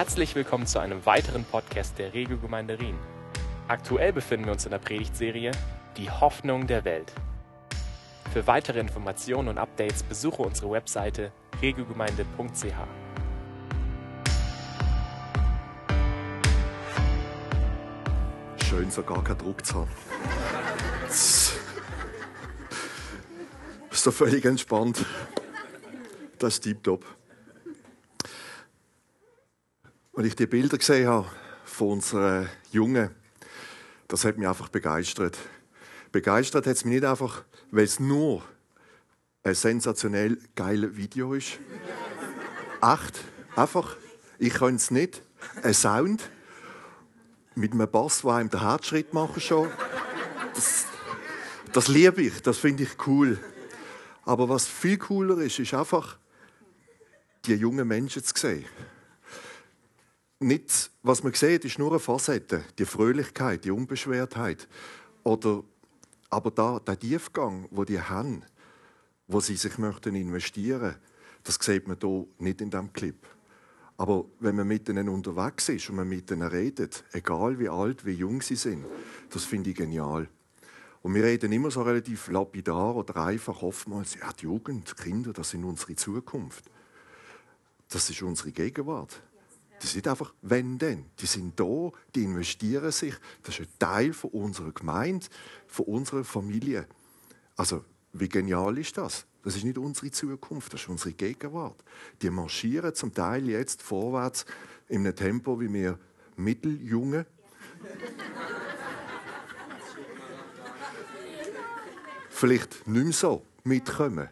Herzlich willkommen zu einem weiteren Podcast der Regelgemeinde Rien. Aktuell befinden wir uns in der Predigtserie Die Hoffnung der Welt. Für weitere Informationen und Updates besuche unsere Webseite regelgemeinde.ch. Schön, so gar keinen Druck zu haben. Ist doch völlig entspannt. Das ist tiptop. Als ich die Bilder gesehen habe von unseren Jungen, das hat mich einfach begeistert. Begeistert hat es mich nicht einfach, weil es nur ein sensationell geiles Video ist. Echt, einfach. Ich kann es nicht. Ein Sound mit einem Bass, der einem den Herzschritt machen schon. Das, das liebe ich, das finde ich cool. Aber was viel cooler ist, ist einfach, die jungen Menschen zu sehen. Nicht, was man sieht, ist nur eine Facette, die Fröhlichkeit, die Unbeschwertheit. Oder, aber da, der Tiefgang, wo die haben, wo sie sich möchten investieren, das sieht man hier nicht in diesem Clip. Aber wenn man mit ihnen unterwegs ist und man mit ihnen redet, egal wie alt, wie jung sie sind, das finde ich genial. Und wir reden immer so relativ lapidar oder einfach oftmals, ja, die Jugend, die Kinder, das sind unsere Zukunft. Das ist unsere Gegenwart. Die sind einfach, wenn denn. Die sind da, die investieren sich. Das ist ein Teil von unserer Gemeinde, von unserer Familie. Also, wie genial ist das? Das ist nicht unsere Zukunft, das ist unsere Gegenwart. Die marschieren zum Teil jetzt vorwärts in einem Tempo, wie wir Mitteljunge. Vielleicht nicht mehr so mitkommen.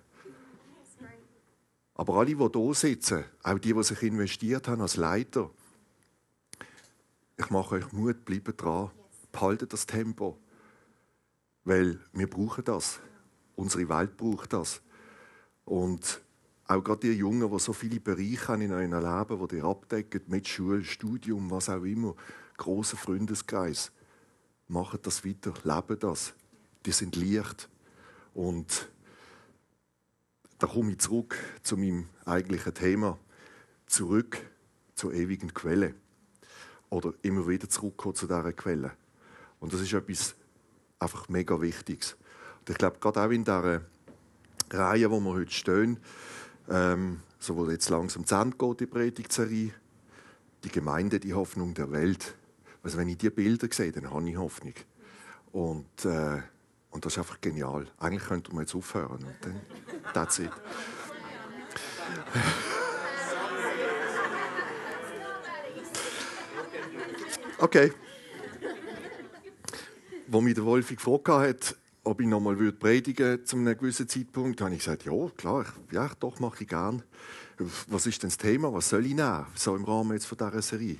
Aber alle, die hier sitzen, auch die, die sich investiert haben als Leiter, ich mache euch Mut, bleibt dran, behaltet das Tempo. Weil wir brauchen das. Unsere Welt braucht das. Und auch gerade die Jungen, die so viele Bereiche haben in eurem Leben, die ihr abdecken, mit Schule, Studium, was auch immer, großer Freundeskreis, macht das weiter, leben das. Die sind leicht. Und da komme ich zurück zu meinem eigentlichen Thema, zurück zur ewigen Quelle. Oder immer wieder zurückkommen zu dieser Quelle. Und das ist etwas einfach mega Wichtiges. Und ich glaube, gerade auch in dieser Reihe, wo wir heute stehen, ähm, so wo jetzt langsam zu Ende geht, die Predigtserie, die Gemeinde, die Hoffnung der Welt. Also wenn ich diese Bilder sehe, dann habe ich Hoffnung. Und äh, und das ist einfach genial. Eigentlich könnte man jetzt aufhören und dann, that's it. Okay. Als mich der Wolfi gefragt hat, ob ich noch mal predigen würde zu einem gewissen Zeitpunkt, habe ich gesagt, ja, klar, ja, doch, mache ich gern. Was ist denn das Thema? Was soll ich nehmen? So im Rahmen jetzt von dieser Serie.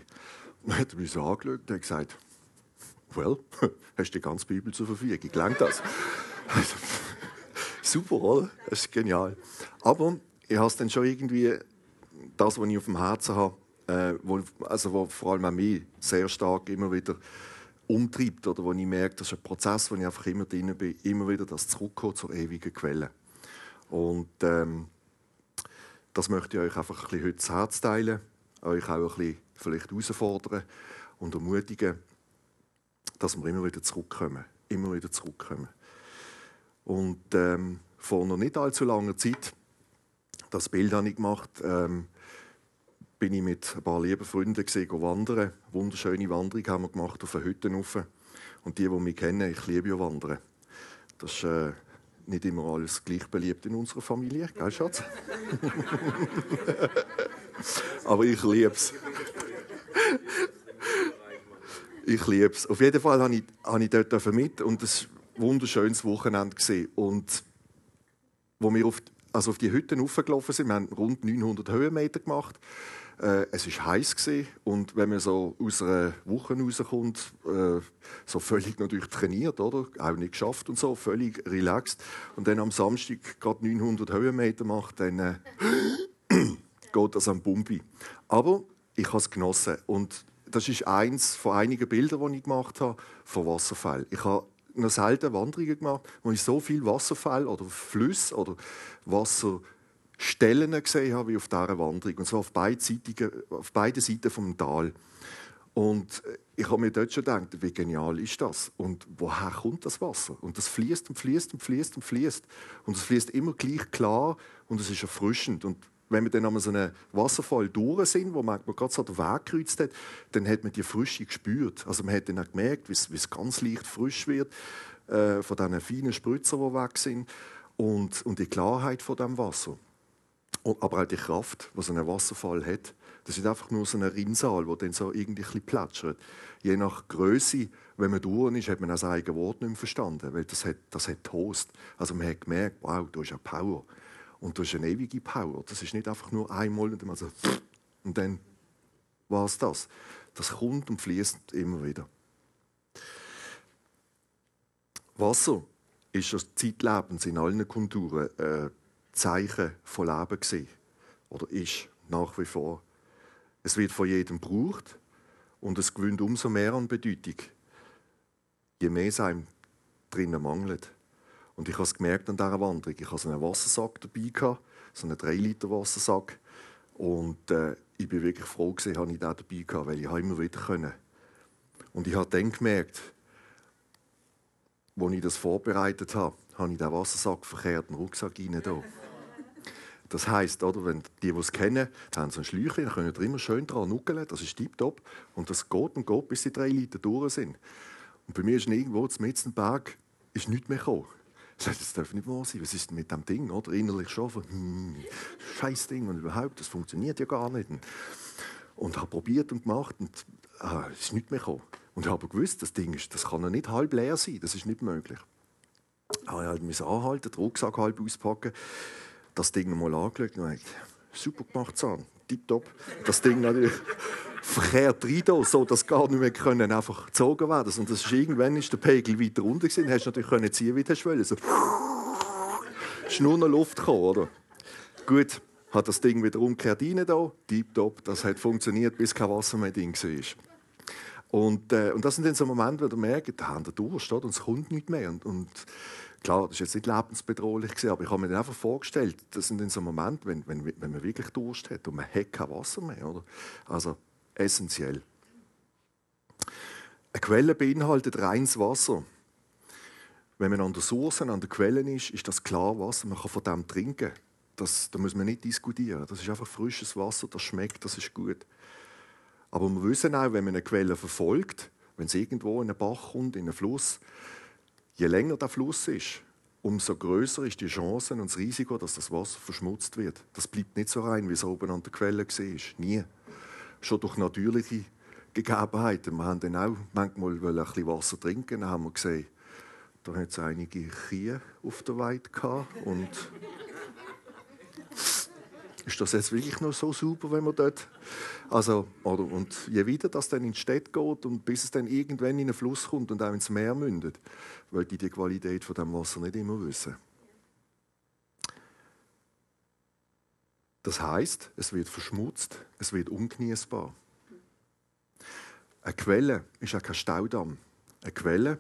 Und dann hat er mich so angeschaut und gesagt, well, hast die ganze Bibel zur Verfügung. Gelangt das? Super, oder? Das ist genial. Aber ich habe dann schon irgendwie das, was ich auf dem Herzen habe, äh, wo, also wo vor allem auch mich sehr stark immer wieder umtreibt oder wo ich merke, das ist ein Prozess, wo ich einfach immer drin bin, immer wieder das Zurückkommen zur ewigen Quelle. Und ähm, das möchte ich euch einfach ein bisschen heute ins Herz teilen, euch auch ein bisschen vielleicht herausfordern und ermutigen, dass wir immer wieder zurückkommen. Immer wieder zurückkommen. Und ähm, vor noch nicht allzu langer Zeit, das Bild habe ich gemacht, ähm, bin ich mit ein paar lieben Freunden gesehen, wandern. Eine wunderschöne Wanderung haben wir gemacht auf eine Hütte rauf. Und die, die mich kennen, ich liebe ja Wandern. Das ist äh, nicht immer alles gleich beliebt in unserer Familie, gell, Schatz? Aber ich liebe es. Ich liebe es. Auf jeden Fall habe ich, ich dort mit und ein wunderschönes Wochenende gesehen. Und wo wir auf, also auf die Hütten hochgelaufen sind, wir haben rund 900 Höhenmeter gemacht. Äh, es war heiß und wenn man so aus einer Woche rauskommt, äh, so völlig natürlich trainiert, oder? auch nicht geschafft und so, völlig relaxed und dann am Samstag gerade 900 Höhenmeter macht, dann äh, geht das am Bumbi. Aber ich habe es genossen und das ist eins von einigen Bildern, die ich gemacht habe, von Wasserfällen. Ich habe noch selten Wanderungen gemacht, wo ich so viel Wasserfall oder Flüsse oder Wasser Stellen gesehen habe wie auf dieser Wanderung. Und zwar auf auf beiden Seiten vom Tal. Und ich habe mir dort schon gedacht, wie genial ist das? Und woher kommt das Wasser? Und das fließt und fließt und fließt und fließt. Und es fließt immer gleich klar und es ist erfrischend. Und wenn wir dann einmal so einen Wasserfall durch sind, wo man gerade so den Weg gekreuzt hat, dann hat man die Frische gespürt. Also man hat dann auch gemerkt, wie es, ganz leicht frisch wird äh, von diesen feinen Spritzer, die weg sind und, und die Klarheit von dem Wasser. Und, aber auch die Kraft, die so ein Wasserfall hat. Das ist einfach nur so ein Rinnsal, der dann so irgendwie ein plätschert. Je nach Größe, wenn man durch ist, hat man das eigene Wort nicht mehr verstanden, weil das hat, das hat Toast. Also man hat gemerkt, wow, da ist ja Power. Und da ist eine ewige Power. Das ist nicht einfach nur einmal und dann, so, und dann war es das. Das kommt und fließt immer wieder. Wasser ist das Zeitlebens in allen Kulturen ein Zeichen von Leben gewesen. Oder ist nach wie vor. Es wird von jedem gebraucht und es gewinnt umso mehr an Bedeutung, je mehr es einem drinnen mangelt. Und ich habe es gemerkt an dieser Wanderung. Ich hatte so einen Wassersack dabei, so einen 3-Liter-Wassersack. Und äh, ich bin wirklich froh, dass ich den dabei hatte, weil ich immer wieder können. Und ich habe dann gemerkt, als ich das vorbereitet habe, habe ich den Wassersack verkehrt in den Rucksack rein. Das heisst, oder, wenn die, die es kennen, haben so ein Schläuchchen, dann können immer schön dran nuckeln, das ist tiptop. Und das geht und geht, bis die drei Liter durch sind. Und bei mir ist irgendwo zum Berg ist nichts mehr gekommen. Sage, das darf nicht wahr sein. Was ist denn mit dem Ding? Oder? Innerlich schon hm, scheiß Ding und überhaupt, das funktioniert ja gar nicht. Und habe probiert und gemacht und ah, es ist nichts mehr gekommen. Und ich habe gewusst, das Ding ist, das kann ja nicht halb leer sein, das ist nicht möglich. Ich musste halt anhalten, den Rucksack halb auspacken das Ding mal angeschaut und gesagt, super gemacht, Zahn, tipptopp. Das Ding natürlich verkehrt rein, so dass gar nicht mehr können einfach gezogen werden Und das ist, irgendwann ist der Pegel weiter runter gewesen, hast natürlich können ziehen, wie du wolltest. So. ist nur noch Luft gekommen, oder? Gut, hat das Ding wieder umgekehrt rein, da, tipptopp, das hat funktioniert, bis kein Wasser mehr drin war. Und, äh, und das sind dann so Momente, wo du merkst, da haben wir Durst, oder? und es kommt nicht mehr. Und, und Klar, das war jetzt nicht lebensbedrohlich, aber ich habe mir dann einfach vorgestellt, das sind dann so Momente, wenn, wenn, wenn man wirklich Durst hat und man hat kein Wasser mehr. Oder? Also essentiell. Eine Quelle beinhaltet reines Wasser. Wenn man an der Source, an der Quelle ist, ist das klar Wasser. Man kann von dem trinken. Das, da muss man nicht diskutieren. Das ist einfach frisches Wasser, das schmeckt, das ist gut. Aber wir wissen auch, wenn man eine Quelle verfolgt, wenn es irgendwo in einen Bach kommt, in einen Fluss, Je länger der Fluss ist, umso größer ist die Chance und das Risiko, dass das Wasser verschmutzt wird. Das bleibt nicht so rein, wie es oben an der Quelle war. Nie. Schon durch natürliche Gegebenheiten. Wir haben dann auch manchmal ein bisschen Wasser trinken. Dann haben wir gesehen, da hat es einige Kühe auf der Weide gehabt. Und ist das jetzt wirklich noch so super, wenn man dort. Also, oder, und je weiter das dann in die Stadt geht und bis es dann irgendwann in den Fluss kommt und auch ins Meer mündet, weil die die Qualität von dem Wasser nicht immer wissen. Das heißt, es wird verschmutzt, es wird ungenießbar. Eine Quelle ist auch kein Staudamm. Eine Quelle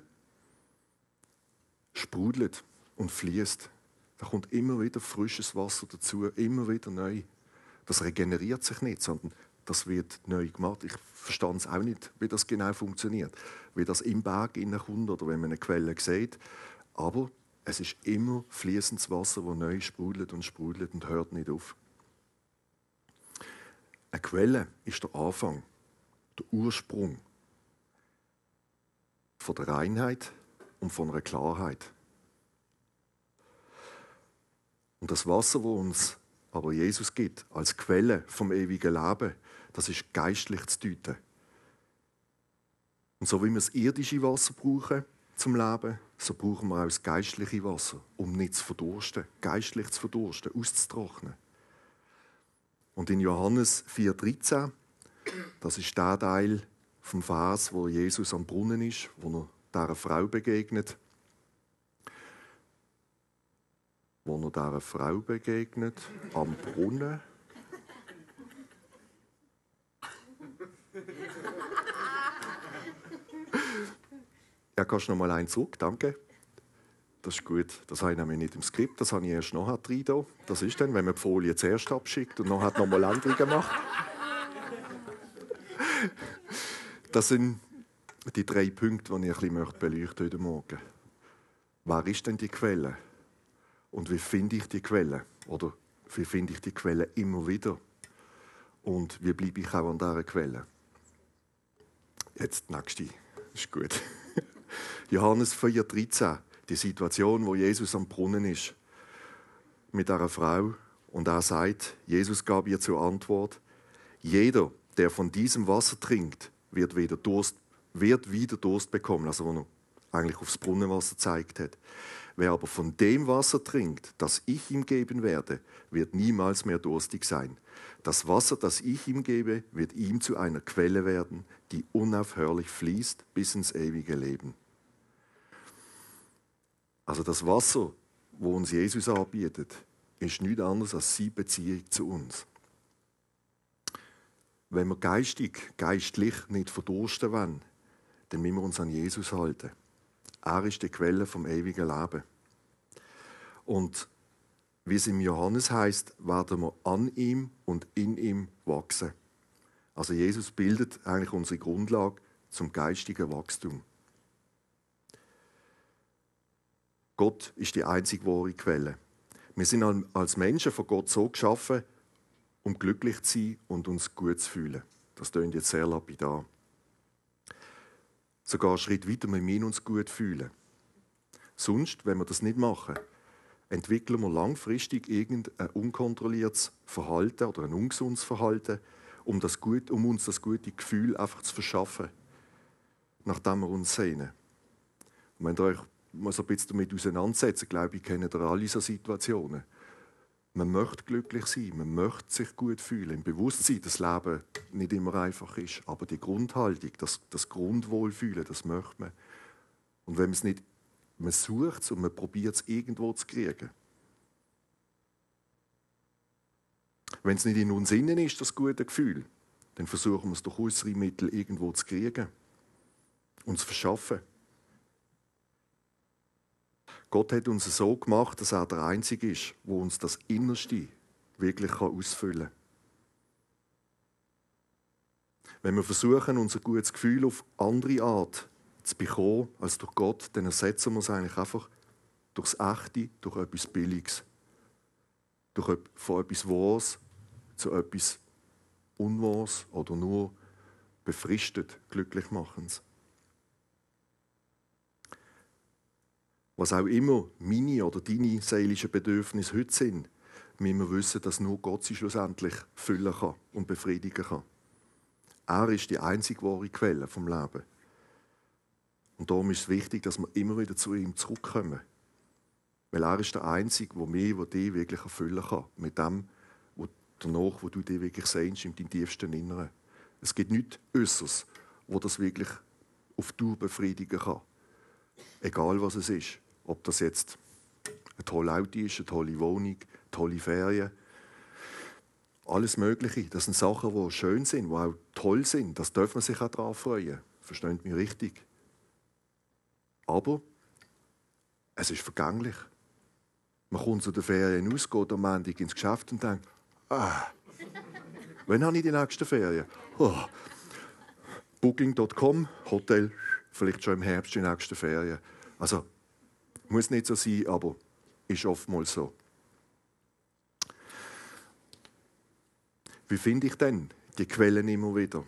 sprudelt und fließt. Da kommt immer wieder frisches Wasser dazu, immer wieder neu. Das regeneriert sich nicht, sondern das wird neu gemacht. Ich verstehe es auch nicht, wie das genau funktioniert. Wie das im Berg kommt oder wenn man eine Quelle sieht. Aber es ist immer fließendes Wasser, das neu sprudelt und sprudelt und hört nicht auf. Eine Quelle ist der Anfang, der Ursprung von der Reinheit und von einer Klarheit. Und das Wasser, wo uns aber Jesus gibt, als Quelle vom ewigen Leben, das ist geistlich zu deuten. Und so wie wir das irdische Wasser brauchen zum Leben, so brauchen wir auch das geistliche Wasser, um nicht zu verdursten, geistlich zu verdursten, auszutrocknen. Und in Johannes 4,13, das ist der Teil vom Vers, wo Jesus am Brunnen ist, wo er dieser Frau begegnet. wo er dieser Frau begegnet, am Brunnen. Ja, kannst du noch mal einen zurück, danke. Das ist gut. Das habe ich nämlich nicht im Skript, das habe ich erst noch rein. Das ist dann, wenn man die Folie zuerst abschickt und noch hat nochmal Änderungen macht. Das sind die drei Punkte, die ich ein bisschen beleuchten heute Morgen. Wer ist denn die Quelle? Und wie finde ich die Quelle? Oder wie finde ich die Quelle immer wieder? Und wie bleibe ich auch an dieser Quelle? Jetzt die nächste. Ist gut. Johannes 4,13. Die Situation, wo Jesus am Brunnen ist. Mit einer Frau. Und er sagt, Jesus gab ihr zur Antwort: Jeder, der von diesem Wasser trinkt, wird wieder Durst, wird wieder Durst bekommen. Also, wo er eigentlich aufs Brunnenwasser gezeigt hat. Wer aber von dem Wasser trinkt, das ich ihm geben werde, wird niemals mehr durstig sein. Das Wasser, das ich ihm gebe, wird ihm zu einer Quelle werden, die unaufhörlich fließt bis ins ewige Leben. Also das Wasser, wo uns Jesus anbietet, ist nichts anderes als seine Beziehung zu uns. Wenn wir geistig, geistlich nicht verdursten wollen, dann müssen wir uns an Jesus halten. Er ist die Quelle vom ewigen Leben. Und wie es im Johannes heißt, werden wir an ihm und in ihm wachsen. Also Jesus bildet eigentlich unsere Grundlage zum geistigen Wachstum. Gott ist die einzig wahre Quelle. Wir sind als Menschen von Gott so geschaffen, um glücklich zu sein und uns gut zu fühlen. Das klingt jetzt sehr lapidar sogar einen Schritt weiter, wir müssen uns gut fühlen. Sonst, wenn wir das nicht machen, entwickeln wir langfristig irgendein unkontrolliertes Verhalten oder ein ungesundes Verhalten, um, das gut, um uns das gute Gefühl einfach zu verschaffen, nachdem wir uns sehnen. Und wenn ihr euch so ein bisschen damit auseinandersetzt, glaube ich, kennt ihr alle so Situationen. Man möchte glücklich sein, man möchte sich gut fühlen, im Bewusstsein, dass das Leben nicht immer einfach ist. Aber die Grundhaltung, das, das Grundwohlfühlen, das möchte man. Und wenn man es nicht, man sucht es und man probiert es irgendwo zu kriegen. Wenn es nicht in uns innen ist, das gute Gefühl, dann versuchen wir es durch äußere Mittel irgendwo zu kriegen und zu verschaffen. Gott hat uns so gemacht, dass er der Einzige ist, wo uns das Innerste wirklich ausfüllen kann. Wenn wir versuchen, unser gutes Gefühl auf andere Art zu bekommen als durch Gott, dann ersetzen wir es eigentlich einfach durchs Echte, durch etwas Billiges. Durch, von etwas Wahres zu etwas Unwahres oder nur befristet glücklich machens. Was auch immer meine oder deine seelischen Bedürfnisse heute sind, müssen wir wissen, dass nur Gott sie schlussendlich füllen kann und befriedigen kann. Er ist die einzige wahre Quelle vom Leben. Und darum ist es wichtig, dass wir immer wieder zu ihm zurückkommen. Weil er ist der Einzige, der mich, der dich wirklich erfüllen kann. Mit dem, wo danach, wo du dich wirklich sehnst, in deinem tiefsten Inneren. Es gibt nichts Äußeres, wo das wirklich auf Dauer befriedigen kann. Egal was es ist. Ob das jetzt ein tolles Auto ist, eine tolle Wohnung, tolle Ferien. Alles Mögliche. Das sind Sachen, die schön sind, die auch toll sind. Das darf man sich auch darauf freuen. Versteht mich richtig. Aber es ist vergänglich. Man kommt zu den Ferien aus, geht am Montag ins Geschäft und denkt, ah, wann habe ich die nächsten Ferien? Oh. Booking.com, Hotel, vielleicht schon im Herbst die nächsten Ferien. Also muss nicht so sein, aber ist oftmals so. Wie finde ich denn die Quellen immer wieder?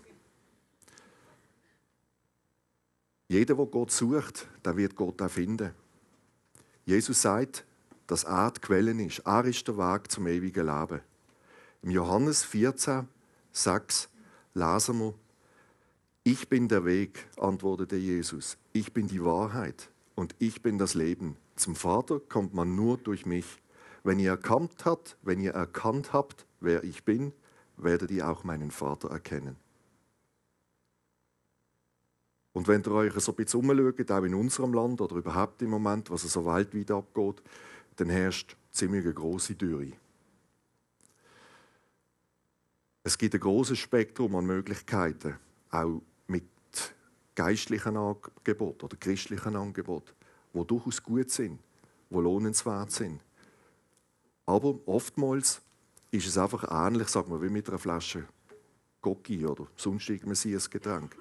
Jeder, der Gott sucht, der wird Gott auch finden. Jesus sagt, dass er die Quelle ist. Er ist der Weg zum ewigen Leben. Im Johannes 14, 6 lesen wir, ich bin der Weg, antwortete Jesus. Ich bin die Wahrheit und ich bin das Leben. Zum Vater kommt man nur durch mich. Wenn ihr erkannt habt, wenn ihr erkannt habt, wer ich bin, werdet ihr auch meinen Vater erkennen. Und wenn ihr euch so ein bisschen umschaut, auch in unserem Land oder überhaupt im Moment, was so weltweit abgeht, dann herrscht ziemlich eine große Dürre. Es gibt ein großes Spektrum an Möglichkeiten, auch geistlichen Angeboten oder christlichen Angeboten, die durchaus gut sind, die lohnenswert sind. Aber oftmals ist es einfach ähnlich, sagen wir, wie mit einer Flasche Gocki oder sonst irgendein Getränk.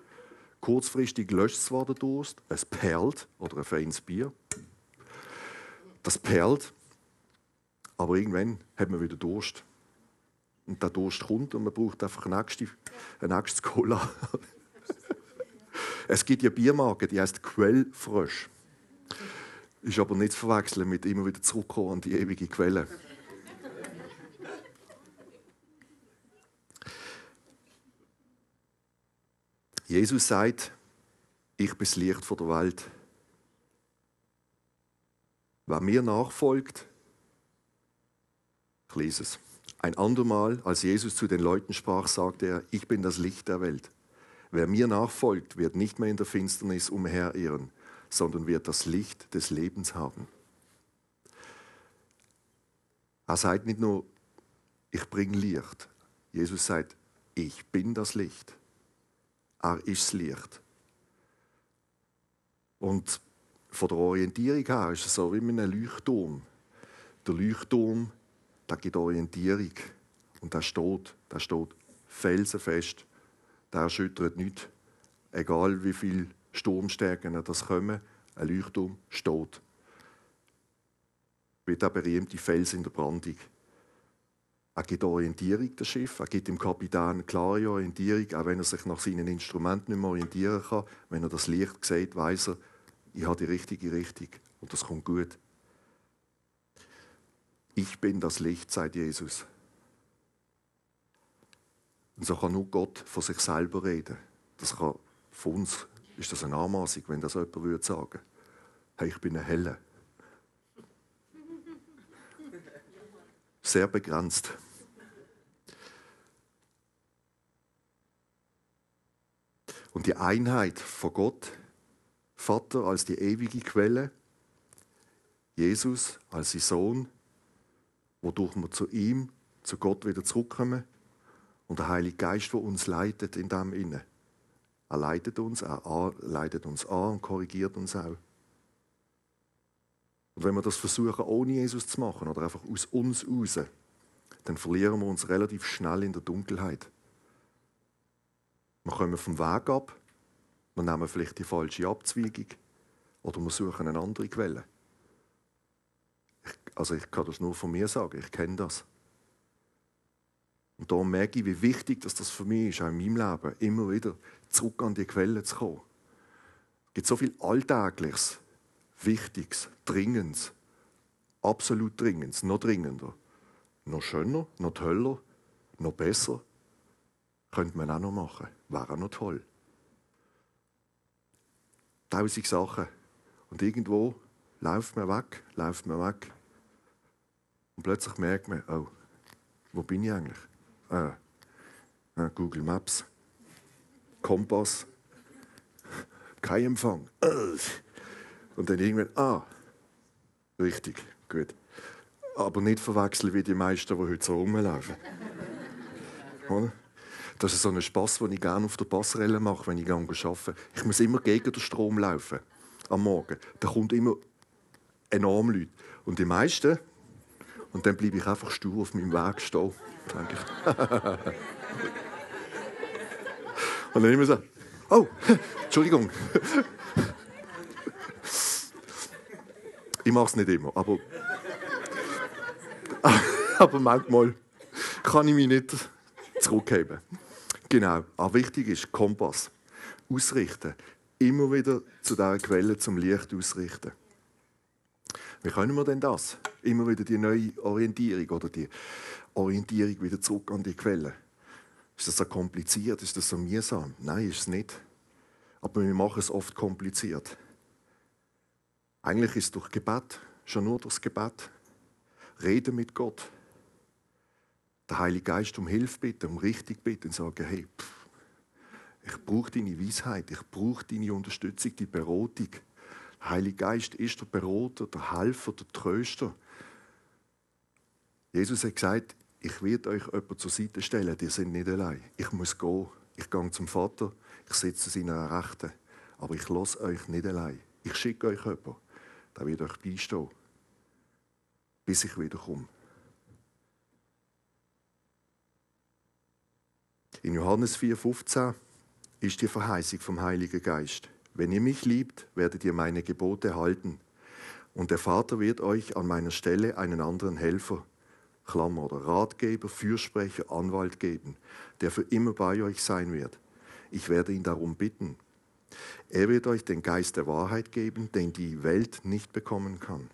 Kurzfristig löscht zwar der Durst, es perlt oder ein feines Bier. Das perlt, aber irgendwann hat man wieder Durst. Und der Durst kommt und man braucht einfach ein nächstes, ein nächstes Cola. es gibt ja Biermarken, die heißt Quellfrösch. Ist aber nicht zu verwechseln mit immer wieder zurückkommen an die ewige Quelle. Jesus sagt, ich bin das Licht der Welt. Wer mir nachfolgt, ich lese es. Ein andermal, als Jesus zu den Leuten sprach, sagte er, ich bin das Licht der Welt. Wer mir nachfolgt, wird nicht mehr in der Finsternis umherirren, sondern wird das Licht des Lebens haben. Er sagt nicht nur, ich bringe Licht. Jesus sagt, ich bin das Licht. Er ist das Licht. Und von der Orientierung her ist es so wie einem Leuchtturm. Der Leuchtturm, der gibt Orientierung. Und der steht, der steht felsenfest. Der erschüttert nicht. Egal wie viele Sturmstärken das kommen, ein Leuchtturm steht. Wie der berühmte Fels in der Brandung. Er gibt Orientierung, das Schiff. Er gibt dem Kapitän klare Orientierung, auch wenn er sich nach seinen Instrumenten nicht mehr orientieren kann. Wenn er das Licht sieht, weiß er, ich habe die richtige Richtung und das kommt gut. Ich bin das Licht, sagt Jesus. Und so kann nur Gott von sich selber reden. Das kann von uns ist das eine Anmaßung, wenn das jemand würde sagen. Hey, ich bin eine Helle. Sehr begrenzt. Und die Einheit von Gott, Vater als die ewige Quelle, Jesus als sein Sohn, wodurch wir zu ihm, zu Gott wieder zurückkommen und der Heilige Geist, der uns leitet in dem Inne. Er leitet uns, er leitet uns an und korrigiert uns auch. Und wenn wir das versuchen, ohne Jesus zu machen oder einfach aus uns raus, dann verlieren wir uns relativ schnell in der Dunkelheit. Wir kommen vom Weg ab, wir nehmen vielleicht die falsche Abzweigung oder wir suchen eine andere Quelle. Ich, also ich kann das nur von mir sagen, ich kenne das. Und da merke ich, wie wichtig dass das für mich ist, auch in meinem Leben, immer wieder zurück an die Quelle zu kommen. Es gibt so viel Alltägliches, Wichtiges, Dringendes, absolut Dringendes, noch dringender, noch schöner, noch toller, noch besser. Könnte man auch noch machen. Wäre auch noch toll. Tausend Sachen. Und irgendwo läuft man weg, läuft man weg. Und plötzlich merkt man, oh, wo bin ich eigentlich? Ah, ah Google Maps, Kompass, kein Empfang. Und dann irgendwann, ah, richtig, gut. Aber nicht verwechseln wie die meisten, die heute so rumlaufen. Das ist so ein Spass, den ich gerne auf der Passerelle mache, wenn ich arbeite. Ich muss immer gegen den Strom laufen am Morgen. Da kommt immer enorm Leute. Und die meisten, und dann bleibe ich einfach stur auf meinem Weg stehen. Denke ich. und dann immer so, oh, Entschuldigung. ich mache es nicht immer, aber, aber manchmal kann ich mich nicht zurückheben. Genau, aber wichtig ist Kompass. Ausrichten. Immer wieder zu dieser Quelle zum Licht ausrichten. Wie können wir denn das? Immer wieder die neue Orientierung oder die Orientierung wieder zurück an die Quelle. Ist das so kompliziert? Ist das so mühsam? Nein, ist es nicht. Aber wir machen es oft kompliziert. Eigentlich ist es durch Gebet, schon nur durch Gebet. Reden mit Gott der Heilige Geist um Hilfe bitten, um richtig bitten und sagen, hey, pff, ich brauche deine Weisheit, ich brauche deine Unterstützung, die Beratung. Der Heilige Geist ist der Berater, der Helfer, der Tröster. Jesus hat gesagt, ich werde euch jemanden zur Seite stellen, ihr seid nicht allein. Ich muss gehen, ich gehe zum Vater, ich sitze seiner Rechten, aber ich lasse euch nicht allein. Ich schicke euch jemanden, der wird euch beistehen. bis ich wiederkomme. In Johannes 4,15 ist die Verheißung vom Heiligen Geist. Wenn ihr mich liebt, werdet ihr meine Gebote halten. Und der Vater wird euch an meiner Stelle einen anderen Helfer, Klammer oder Ratgeber, Fürsprecher, Anwalt geben, der für immer bei euch sein wird. Ich werde ihn darum bitten. Er wird euch den Geist der Wahrheit geben, den die Welt nicht bekommen kann,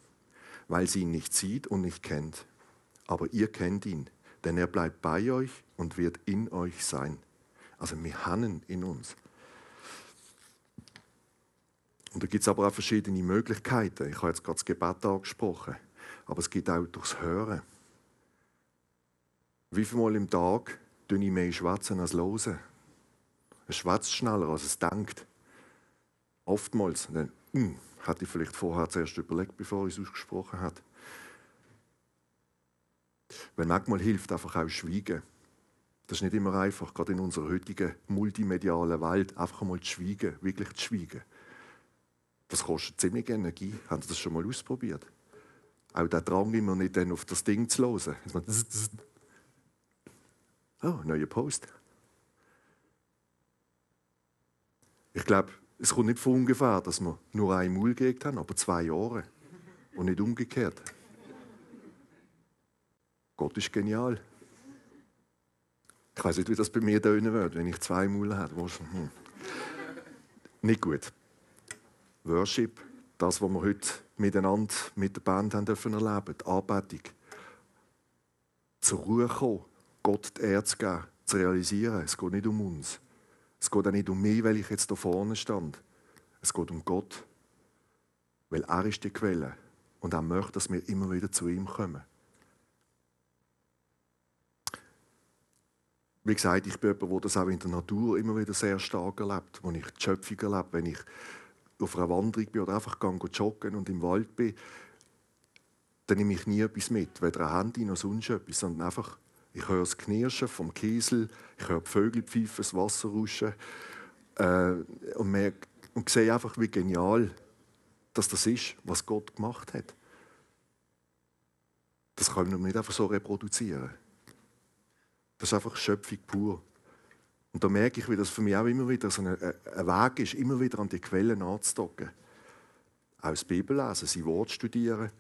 weil sie ihn nicht sieht und nicht kennt. Aber ihr kennt ihn, denn er bleibt bei euch und wird in euch sein. Also wir haben in uns. Und da gibt es aber auch verschiedene Möglichkeiten. Ich habe jetzt gerade das Gebet angesprochen. Aber es gibt auch durchs Hören. Wie viel Mal im Tag tue ich mehr schwätzen als hören? Es schwätzt schneller, als es denkt. Oftmals. Dann, hm, hatte ich vielleicht vorher zuerst überlegt, bevor ich es ausgesprochen habe. Wenn manchmal hilft, einfach auch schweigen. Das ist nicht immer einfach, gerade in unserer heutigen multimedialen Welt, einfach mal zu schweigen, wirklich zu schweigen. Das kostet ziemlich Energie. Haben Sie das schon mal ausprobiert? Auch der Drang, immer nicht dann auf das Ding zu hören. Oh, neuer Post. Ich glaube, es kommt nicht von ungefähr, dass wir nur ein Maul gekriegt haben, aber zwei Jahre. Und nicht umgekehrt. Gott ist genial. Ich weiß nicht, wie das bei mir tönen wird, wenn ich zwei Maul habe. Hm. Nicht gut. Worship, das, was wir heute miteinander mit der Band haben dürfen erleben, die Anbetung. Zur Ruhe kommen, Gott die Ehre zu geben, zu realisieren, es geht nicht um uns. Es geht auch nicht um mich, weil ich jetzt da vorne stand. Es geht um Gott. Weil er ist die Quelle. Und er möchte, dass wir immer wieder zu ihm kommen. Wie gesagt, ich bin jemand, der das auch in der Natur immer wieder sehr stark erlebt. Wo ich die Schöpfung erlebe, wenn ich auf einer Wanderung bin oder einfach gehe joggen und im Wald bin, dann nehme ich nie etwas mit, weder ein Handy noch sonst etwas, sondern einfach, ich höre das Knirschen vom Kiesel, ich höre die Vögel pfeifen, das Wasser rauschen äh, und, merke, und sehe einfach, wie genial dass das ist, was Gott gemacht hat. Das können wir nicht einfach so reproduzieren. Das ist einfach Schöpfung pur. Und da merke ich, wie das für mich auch immer wieder so ein, ein Weg ist, immer wieder an die Quellen anzudocken. Auch das Bibellesen, sein Wort studieren,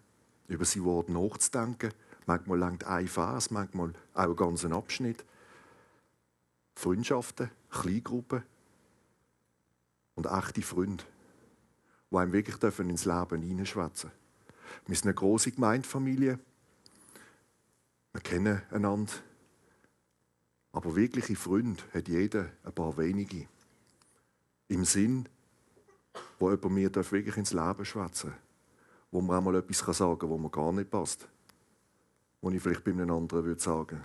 über sein Wort nachzudenken. Manchmal langt ein Vers, manchmal auch ein ganzer Abschnitt. Freundschaften, Kleingruppen und echte Freunde, die einem wirklich ins Leben hineinschwätzen dürfen. Wir sind eine große Gemeindefamilie. Wir kennen einander aber wirkliche Freunde hat jeder ein paar wenige. Im Sinn, wo jemand mir wirklich ins Leben schwätzen darf. Wo man auch mal etwas sagen kann, wo mir gar nicht passt. Wo ich vielleicht bei einem anderen würde sagen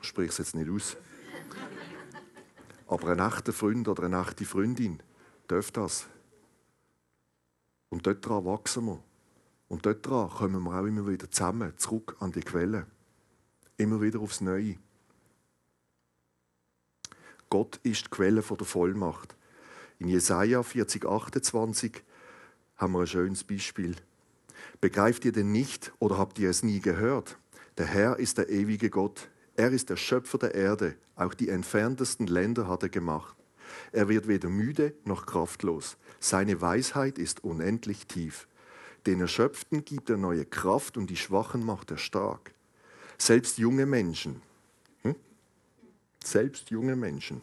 Ich spreche es jetzt nicht aus. Aber ein echter Freund oder eine echte Freundin darf das. Und dort wachsen wir. Und dort kommen wir auch immer wieder zusammen, zurück an die Quelle. Immer wieder aufs Neue. Gott ist die Quelle der Vollmacht. In Jesaja 40, 28 haben wir ein schönes Beispiel. Begreift ihr denn nicht oder habt ihr es nie gehört? Der Herr ist der ewige Gott. Er ist der Schöpfer der Erde. Auch die entferntesten Länder hat er gemacht. Er wird weder müde noch kraftlos. Seine Weisheit ist unendlich tief. Den Erschöpften gibt er neue Kraft und die Schwachen macht er stark. Selbst junge Menschen. Hm? Selbst junge Menschen.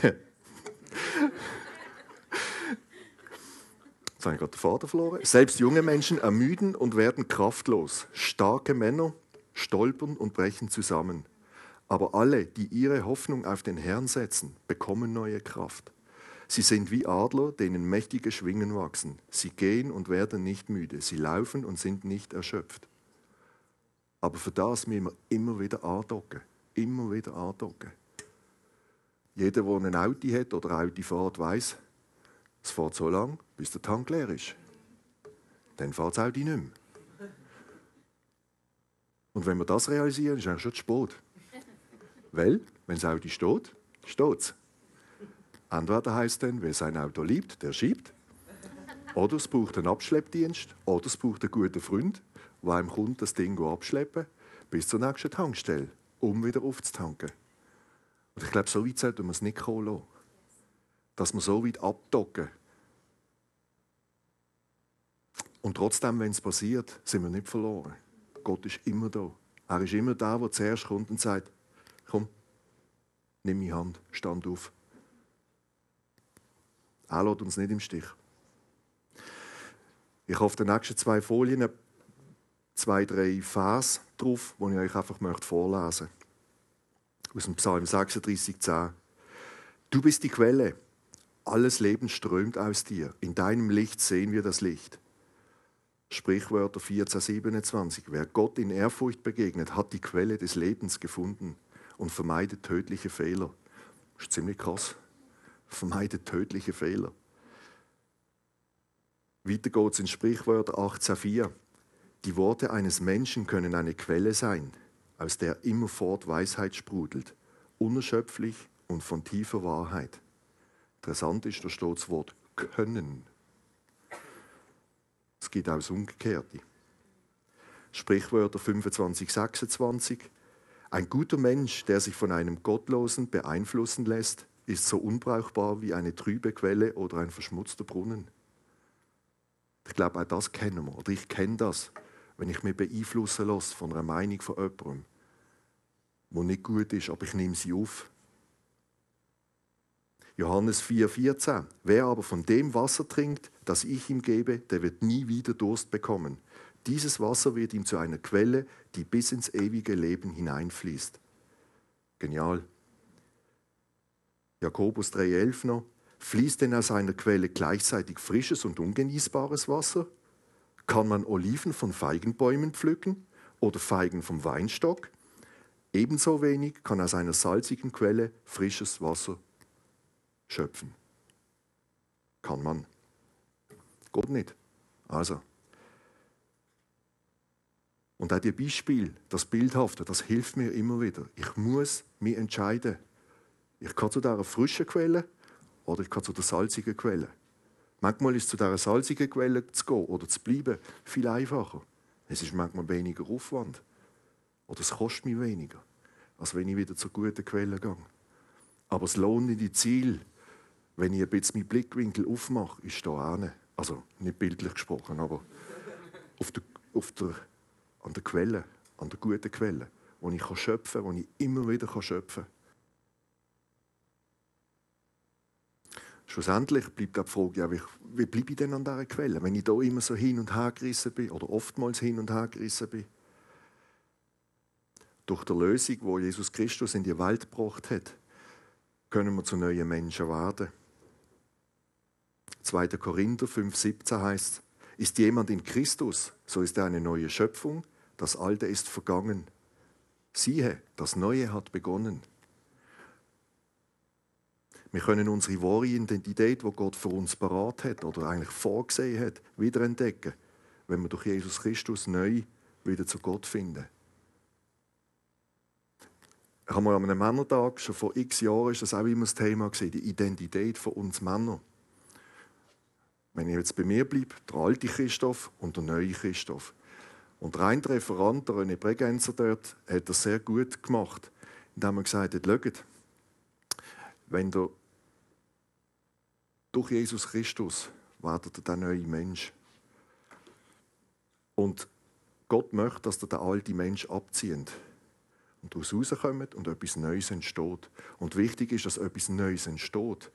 Jetzt habe ich gerade den Vater verloren. Selbst junge Menschen ermüden und werden kraftlos. Starke Männer stolpern und brechen zusammen. Aber alle, die ihre Hoffnung auf den Herrn setzen, bekommen neue Kraft. Sie sind wie Adler, denen mächtige Schwingen wachsen. Sie gehen und werden nicht müde. Sie laufen und sind nicht erschöpft. Aber für das müssen wir immer wieder andocken. Immer wieder andocken. Jeder, der ein Auto hat oder Auto fährt, weiss, es fährt so lange, bis der Tank leer ist. Dann fährt das Auto nicht mehr. Und wenn wir das realisieren, ist eigentlich schon zu spät. Weil, wenn das Auto steht, steht es. Entweder heisst dann, wer sein Auto liebt, der schiebt. Oder es braucht einen Abschleppdienst. Oder es braucht einen guten Freund, der einem kommt, das Ding abschleppen bis zur nächsten Tankstelle, um wieder aufzutanken. Und ich glaube, so weit sollte man es nicht kommen lassen. Dass wir so weit abdocken. Und trotzdem, wenn es passiert, sind wir nicht verloren. Gott ist immer da. Er ist immer da, der zuerst kommt und sagt, komm, nimm meine Hand, stand auf. Er lässt uns nicht im Stich. Ich habe auf den nächsten zwei Folien zwei, drei Vers drauf, die ich euch einfach vorlesen möchte. Aus dem Psalm 36, 10. Du bist die Quelle. Alles Leben strömt aus dir. In deinem Licht sehen wir das Licht. Sprichwörter 14, 27. Wer Gott in Ehrfurcht begegnet, hat die Quelle des Lebens gefunden und vermeidet tödliche Fehler. Das ist ziemlich krass. Vermeidet tödliche Fehler. Weiter geht es in Sprichwörter 18,4. Die Worte eines Menschen können eine Quelle sein, aus der immerfort Weisheit sprudelt, unerschöpflich und von tiefer Wahrheit. Interessant ist, da steht das Wort können. Es gibt auch das Umgekehrte. Sprichwörter 25, 26. Ein guter Mensch, der sich von einem Gottlosen beeinflussen lässt, ist so unbrauchbar wie eine trübe Quelle oder ein verschmutzter Brunnen. Ich glaube, auch das kennen wir. Oder ich kenne das, wenn ich mich beeinflussen lasse von einer Meinung von jemandem, die nicht gut ist, aber ich nehme sie auf. Johannes 4,14. Wer aber von dem Wasser trinkt, das ich ihm gebe, der wird nie wieder Durst bekommen. Dieses Wasser wird ihm zu einer Quelle, die bis ins ewige Leben hineinfließt. Genial. Jakobus 3,11 noch. Fließt denn aus einer Quelle gleichzeitig frisches und ungenießbares Wasser? Kann man Oliven von Feigenbäumen pflücken oder Feigen vom Weinstock? Ebenso wenig kann aus einer salzigen Quelle frisches Wasser schöpfen. Kann man. Gott nicht. Also. Und auch die Beispiel, das Bildhafte, das hilft mir immer wieder. Ich muss mich entscheiden. Ich kann zu dieser frischen Quelle oder ich kann zu der salzigen Quelle. Manchmal ist zu dieser salzigen Quelle zu gehen oder zu bleiben viel einfacher. Es ist manchmal weniger Aufwand. Oder es kostet mich weniger, als wenn ich wieder zur guten Quelle gehe. Aber das lohnende Ziel, wenn ich ein bisschen meinen Blickwinkel aufmache, ist da hinten. Also nicht bildlich gesprochen, aber auf der, auf der, an der Quelle, an der guten Quelle, wo ich schöpfen kann, wo ich immer wieder schöpfen kann. Schlussendlich bleibt die Frage, ja, wie, wie bleibe ich denn an dieser Quelle, wenn ich da immer so hin und her gerissen bin oder oftmals hin und her gerissen bin? Durch die Lösung, wo Jesus Christus in die Welt gebracht hat, können wir zu neuen Menschen werden. 2. Korinther 5,17 heißt: Ist jemand in Christus, so ist er eine neue Schöpfung, das Alte ist vergangen. Siehe, das Neue hat begonnen. Wir können unsere wahre Identität, die Gott für uns parat hat oder eigentlich vorgesehen hat, wiederentdecken, wenn wir durch Jesus Christus neu wieder zu Gott finden. Ich habe mal an einem Männertag, schon vor x Jahren, ist das auch immer das Thema gewesen, die Identität von uns Männern. Wenn ich jetzt bei mir bleibe, der alte Christoph und der neue Christoph. Und der eine Referent, der René Bregenzer dort, hat das sehr gut gemacht, indem er gesagt hat, schaut, wenn der durch Jesus Christus werdet ihr der neue Mensch. Und Gott möchte, dass ihr den alten Mensch abzieht und daraus rauskommt und etwas Neues entsteht. Und wichtig ist, dass etwas Neues entsteht,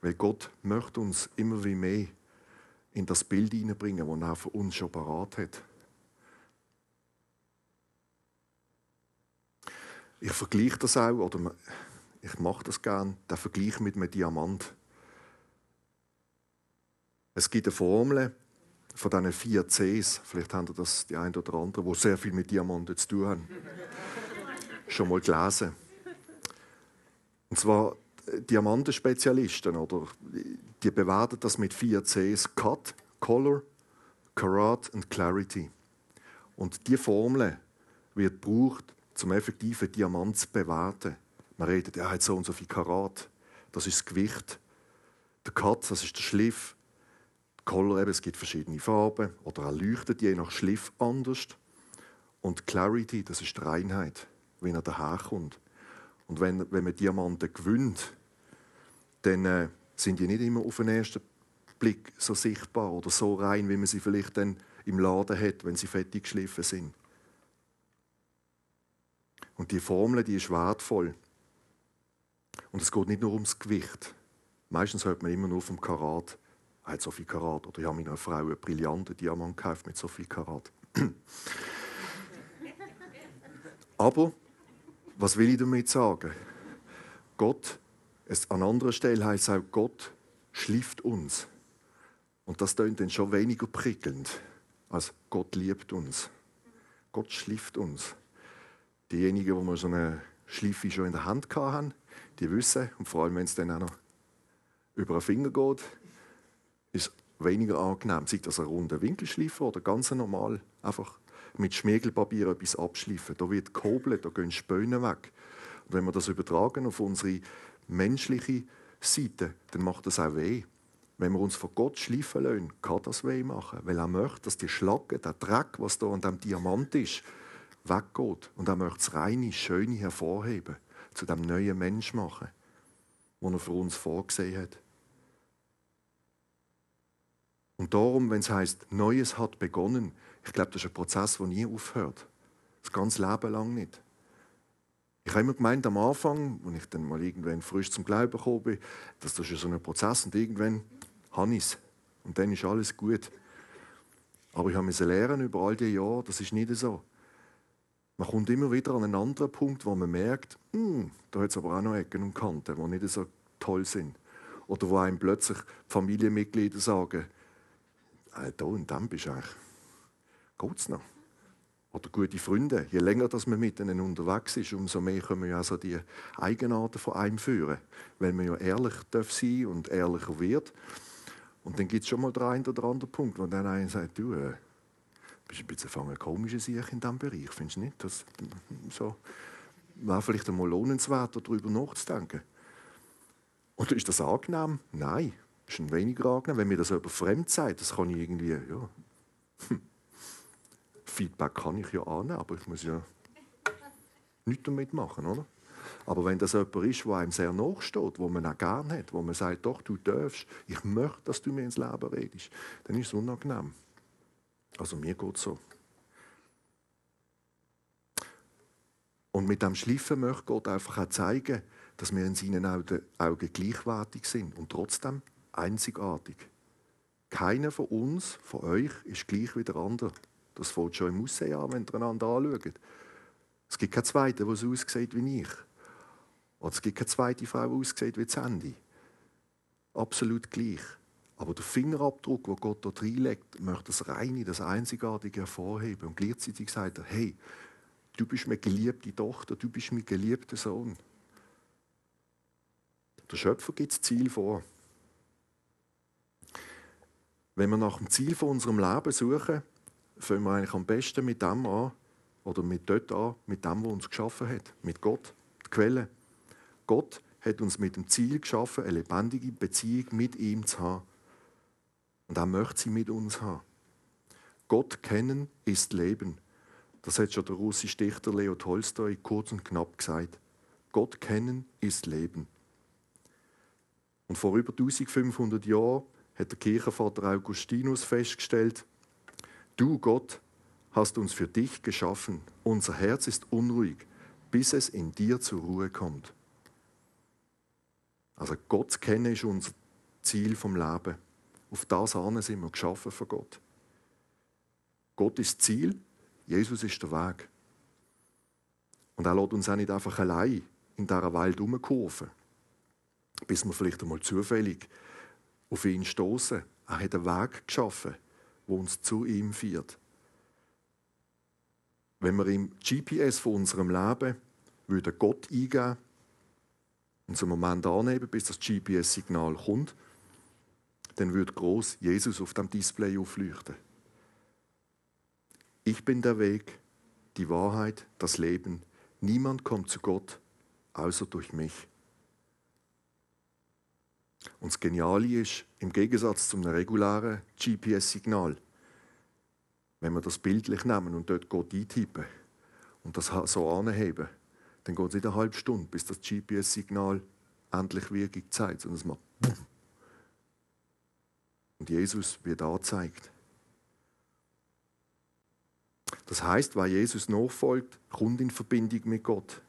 weil Gott möchte uns immer wie mehr in das Bild hineinbringen, das er für uns schon parat hat. Ich vergleiche das auch, oder ich mache das gerne, den Vergleich mit einem Diamant. Es gibt eine Formel von diesen vier Cs, vielleicht haben das die ein oder andere, die sehr viel mit Diamanten zu tun haben, schon mal gelesen. Und zwar Diamantenspezialisten, oder, die bewerten das mit vier Cs: Cut, Color, Karat und Clarity. Und diese Formel wird gebraucht, zum effektiven Diamant zu bewerten. Man redet, er hat so und so viel Karat. Das ist das Gewicht. Der Cut, das ist der Schliff. Color, eben, es gibt verschiedene Farben oder er leuchtet je nach Schliff anders. Und Clarity, das ist die Reinheit, wenn er daherkommt. Und wenn, wenn man Diamanten gewinnt, dann äh, sind die nicht immer auf den ersten Blick so sichtbar oder so rein, wie man sie vielleicht dann im Laden hat, wenn sie fettig geschliffen sind. Und die Formel, die ist wertvoll. Und es geht nicht nur ums Gewicht. Meistens hört man immer nur vom Karat. Er hat so viel Karat. Oder ich habe meiner Frau einen brillanten Diamant gekauft mit so viel Karat. Aber, was will ich damit sagen? Gott, es, an anderer Stelle heißt auch, Gott schlieft uns. Und das klingt dann schon weniger prickelnd, als Gott liebt uns. Gott schlieft uns. Diejenigen, die wir so eine Schleife schon in der Hand haben, die wissen, und vor allem, wenn es dann auch noch über den Finger geht, ist weniger angenehm. Sei das ein runder Winkelschleifer oder ganz normal einfach mit Schmiegelpapier etwas abschleifen. Da wird gehobelt, da gehen Späne weg. Und wenn wir das übertragen auf unsere menschliche Seite, dann macht das auch weh. Wenn wir uns von Gott schleifen lassen, kann das weh machen. Weil er möchte, dass die Schlacke, der Dreck, was da an dem Diamant ist, weggeht. Und er möchte das reine, schöne hervorheben, zu dem neuen Mensch machen, den er für uns vorgesehen hat. Und darum, wenn es heißt, Neues hat begonnen, ich glaube, das ist ein Prozess, der nie aufhört. Das ganze Leben lang nicht. Ich habe immer gemeint, am Anfang, als ich dann mal irgendwann frisch zum Glauben gekommen bin, dass das ist so ein Prozess und irgendwann habe ich es. Und dann ist alles gut. Aber ich habe lernen über all die Jahre, das ist nicht so. Man kommt immer wieder an einen anderen Punkt, wo man merkt, hm, da hat es aber auch noch Ecken und Kanten, die nicht so toll sind. Oder wo einem plötzlich Familienmitglieder sagen, äh, da und dann bist du eigentlich, geht's noch? Oder gute Freunde. Je länger dass man mit ihnen unterwegs ist, umso mehr können wir also die Eigenarten von einem führen. Weil man ja ehrlich darf sein und ehrlicher wird. Und dann gibt es schon mal den einen oder anderen Punkt, wo dann einer sagt, du, äh, bist ein bisschen Sache in diesem Bereich, findest du nicht? Das so, wäre vielleicht einmal lohnenswert, darüber nachzudenken. Oder ist das angenehm? Nein, ist ein weniger angenehm. Wenn mir das jemand fremd sagt, das kann ich irgendwie, ja, hm. Feedback kann ich ja annehmen, aber ich muss ja nichts damit machen, oder? Aber wenn das jemand ist, der einem sehr nachsteht, wo man auch gerne hat, wo man sagt, doch, du darfst, ich möchte, dass du mir ins Leben redest, dann ist es unangenehm. Also mir geht es so. Und mit dem Schliffen möchte Gott einfach auch zeigen, dass wir in seinen Augen gleichwertig sind und trotzdem einzigartig. Keiner von uns, von euch, ist gleich wie der andere. Das fällt schon im Aussehen an, wenn ihr einander anschaut. Es gibt keinen zweiten, der so aussieht wie ich. Oder es gibt keine zweite Frau, die aussieht wie Sandy. Absolut gleich. Aber der Fingerabdruck, den Gott dort reinlegt, möchte das Reine, das Einzigartige hervorheben. Und gleichzeitig sagt er, hey, du bist meine geliebte Tochter, du bist mein geliebter Sohn. Der Schöpfer gibt das Ziel vor. Wenn wir nach dem Ziel von unserem Leben suchen, fangen wir eigentlich am besten mit dem an, oder mit dort an, mit dem, was uns geschaffen hat, mit Gott, die Quelle. Gott hat uns mit dem Ziel geschaffen, eine lebendige Beziehung mit ihm zu haben. Und er möchte sie mit uns haben. Gott kennen ist Leben. Das hat schon der russische Dichter Leo Tolstoi kurz und knapp gesagt. Gott kennen ist Leben. Und vor über 1500 Jahren hat der Kirchenvater Augustinus festgestellt, du Gott hast uns für dich geschaffen, unser Herz ist unruhig, bis es in dir zur Ruhe kommt. Also Gott kennen ist unser Ziel vom Leben. Auf das hin sind wir geschaffen von Gott. Gott ist Ziel, Jesus ist der Weg. Und er lässt uns auch nicht einfach allein in dieser Welt herumkurven, bis wir vielleicht einmal zufällig auf ihn stoßen. Er hat einen Weg geschaffen, der uns zu ihm führt. Wenn wir im GPS von unserem Leben würde Gott eingeben und einen Moment annehmen, bis das GPS-Signal kommt, dann würde groß Jesus auf dem Display aufleuchten. Ich bin der Weg, die Wahrheit, das Leben. Niemand kommt zu Gott außer durch mich. Und das Geniale ist, im Gegensatz zu einem regulären GPS-Signal, wenn wir das bildlich nehmen und dort Gott eintippen und das so anheben, dann geht es nicht eine halbe Stunde, bis das GPS-Signal endlich Wirkung zeigt, sondern es macht Bumm. Und Jesus wird angezeigt. Das heißt, wer Jesus nachfolgt, kommt in Verbindung mit Gott.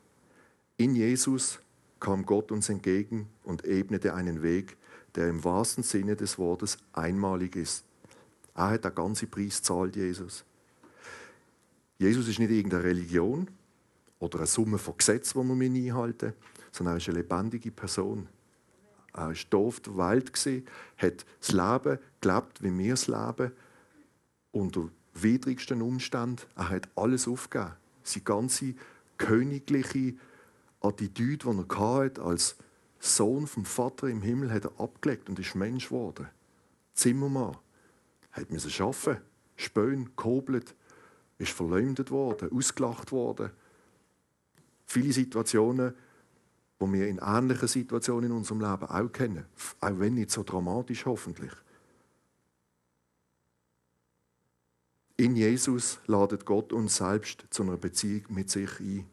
In Jesus kam Gott uns entgegen und ebnete einen Weg, der im wahrsten Sinne des Wortes einmalig ist. Er hat den ganzen Preis zahlt, Jesus. Jesus ist nicht irgendeine Religion oder eine Summe von Gesetzen, die wir einhalten sondern er ist eine lebendige Person. Er war auf der Welt, hat das Leben gelebt, wie wir es leben, unter widrigsten Umständen. Er hat alles aufgegeben. Seine ganze königliche Attitüde, die er hatte, als Sohn vom Vater im Himmel, hat er abgelegt und ist Mensch geworden. Zimmermann. Hat müssen arbeiten, spönen, kobelt, ist verleumdet worden, ausgelacht worden. Viele Situationen, die wir in ähnlichen Situationen in unserem Leben auch kennen. Auch wenn nicht so dramatisch, hoffentlich. In Jesus ladet Gott uns selbst zu einer Beziehung mit sich ein.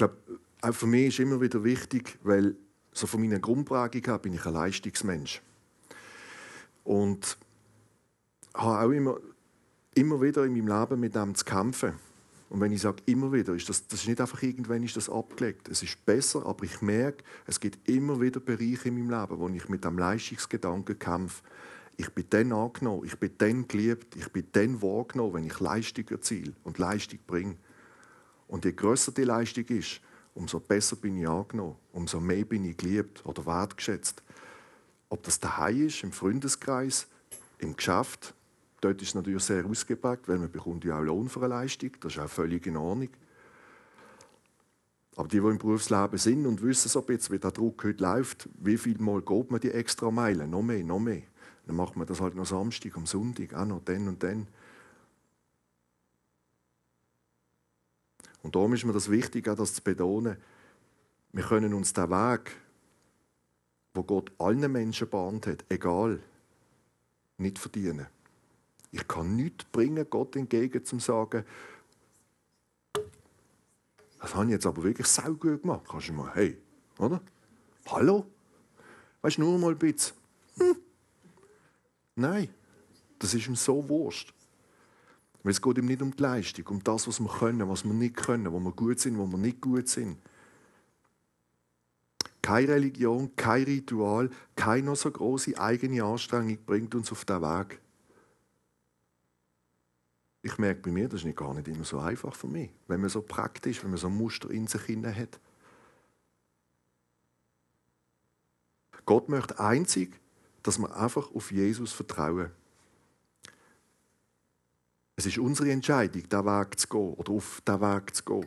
Glaube, für mich ist immer wieder wichtig, weil so von meiner Grundprägung her bin ich ein Leistungsmensch. Und habe auch immer, immer wieder in meinem Leben mit dem zu kämpfen. Und wenn ich sage immer wieder, ist das, das ist nicht einfach irgendwann ist das abgelegt. Es ist besser, aber ich merke, es gibt immer wieder Bereiche in meinem Leben, wo ich mit dem Leistungsgedanken kämpfe. Ich bin dann angenommen, ich bin dann geliebt, ich bin dann wahrgenommen, wenn ich Leistung erziele und Leistung bringe. Und je größer die Leistung ist, umso besser bin ich angenommen, umso mehr bin ich geliebt oder wertgeschätzt. Ob das daheim ist, im Freundeskreis, im Geschäft, Dort ist es natürlich sehr ausgeprägt, weil man bekommt ja auch Lohn für eine Leistung. Das ist auch völlig in Ordnung. Aber die, die im Berufsleben sind und wissen so bisschen, wie der Druck heute läuft, wie viel Mal geht man die extra Meilen? Noch mehr, noch mehr. Dann macht man das halt noch Samstag, am Sonntag, auch noch dann und dann. Und darum ist mir das wichtig, auch das zu betonen. Wir können uns den Weg, wo Gott allen Menschen bahnt hat, egal, nicht verdienen. Ich kann nichts bringen, Gott entgegen zu sagen, das habe ich jetzt aber wirklich sau gut gemacht. Kannst du mal, hey, oder? Hallo? Weißt du, nur mal ein bisschen. Hm. Nein, das ist ihm so wurscht. Weil es geht ihm nicht um die Leistung, um das, was wir können, was wir nicht können, wo wir gut sind, wo wir nicht gut sind. Keine Religion, kein Ritual, keine so große eigene Anstrengung bringt uns auf den Weg. Ich merke bei mir, das ist nicht gar nicht immer so einfach für mich, wenn man so praktisch, wenn man so ein Muster in sich hat. Gott möchte einzig, dass wir einfach auf Jesus vertrauen. Es ist unsere Entscheidung, diesen Weg zu gehen oder auf diesen Weg zu gehen.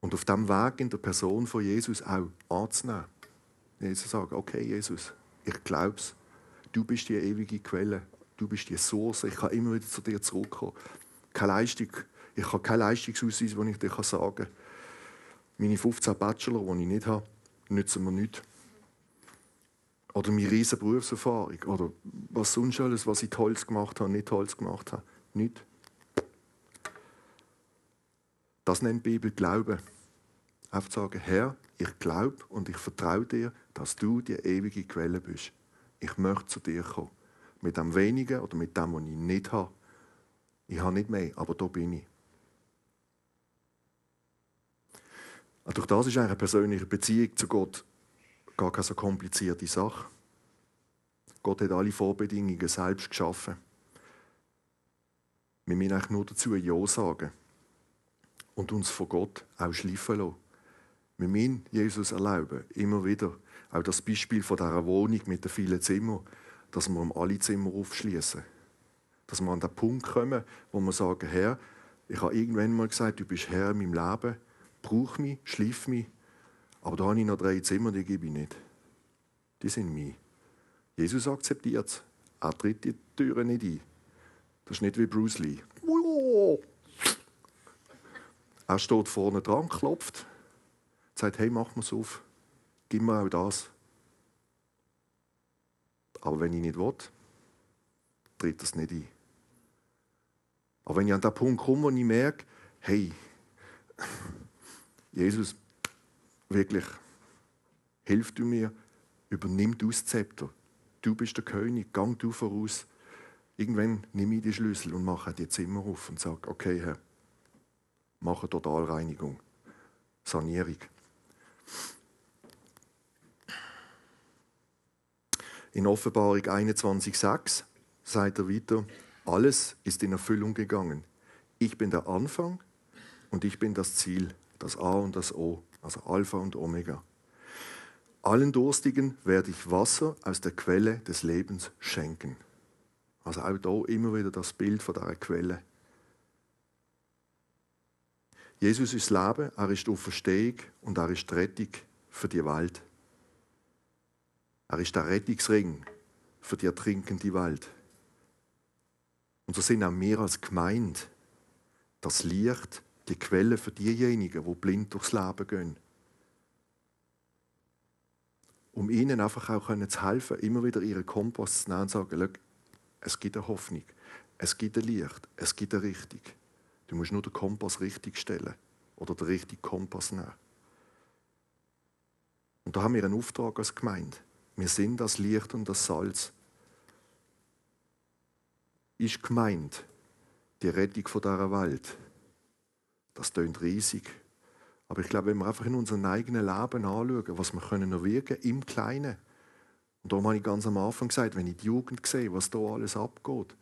Und auf diesem Weg in der Person von Jesus auch anzunehmen. Jesus sagen, okay, Jesus, ich glaube es, du bist die ewige Quelle du bist die Source, ich kann immer wieder zu dir zurückkommen. Keine Leistung, ich habe keine Leistungsausweis, den ich dir sagen kann. Meine 15 Bachelor, die ich nicht habe, nützen mir nichts. Oder meine riesige Berufserfahrung. Oder was sonst alles, was ich Holz gemacht habe, nicht Holz gemacht habe. Nicht. Das nennt die Bibel Glauben. Einfach sagen, Herr, ich glaube und ich vertraue dir, dass du die ewige Quelle bist. Ich möchte zu dir kommen mit dem Wenigen oder mit dem, was ich nicht habe. Ich habe nicht mehr, aber da bin ich. Und durch das ist eine persönliche Beziehung zu Gott gar keine so komplizierte Sache. Gott hat alle Vorbedingungen selbst geschaffen. Wir müssen eigentlich nur dazu Ja sagen und uns von Gott auch schleifen lassen. Wir müssen Jesus erlauben, immer wieder. Auch das Beispiel von dieser Wohnung mit den vielen Zimmern dass wir um alle Zimmer aufschließen. Dass wir an den Punkt kommen, wo wir sagen, Herr, ich habe irgendwann mal gesagt, du bist Herr in meinem Leben, brauch mich, schliff mich, aber da habe ich noch drei Zimmer, die gebe ich nicht. Die sind mir. Jesus akzeptiert es. Er tritt die Türen nicht ein. Das ist nicht wie Bruce Lee. Er steht vorne dran, klopft. sagt, hey, mach mir's auf, gib mir auch das. Aber wenn ich nicht will, tritt das nicht ein. Aber wenn ich an den Punkt komme und ich merke, hey, Jesus, wirklich, hilf du mir, übernimm du das Zepter. Du bist der König, gang du voraus. Irgendwann nehme ich die Schlüssel und mache die Zimmer auf und sage, okay, Herr, mache Totalreinigung, Sanierung. In Offenbarung 21,6 sagt er weiter, alles ist in Erfüllung gegangen. Ich bin der Anfang und ich bin das Ziel, das A und das O, also Alpha und Omega. Allen Durstigen werde ich Wasser aus der Quelle des Lebens schenken. Also auch hier immer wieder das Bild von dieser Quelle. Jesus ist Leben, er ist Auferstehung und er ist Rettung für die Welt. Er ist der Rettungsring für die ertrinkende Welt. Und so sind auch wir als Gemeinde das Licht, die Quelle für diejenigen, die blind durchs Leben gehen. Um ihnen einfach auch zu helfen, immer wieder ihren Kompass zu nehmen und zu sagen, es gibt eine Hoffnung, es gibt ein Licht, es gibt eine Richtung. Du musst nur den Kompass richtig stellen oder den richtigen Kompass nehmen. Und da haben wir einen Auftrag als Gemeinde. Wir sind das Licht und das Salz. Ist gemeint die Rettung dieser Welt. Das tönt riesig. Aber ich glaube, wenn wir einfach in unserem eigenen Leben anschauen, was wir können erwirken im Kleinen. Und darum habe ich ganz am Anfang gesagt, wenn ich die Jugend sehe, was da alles abgeht.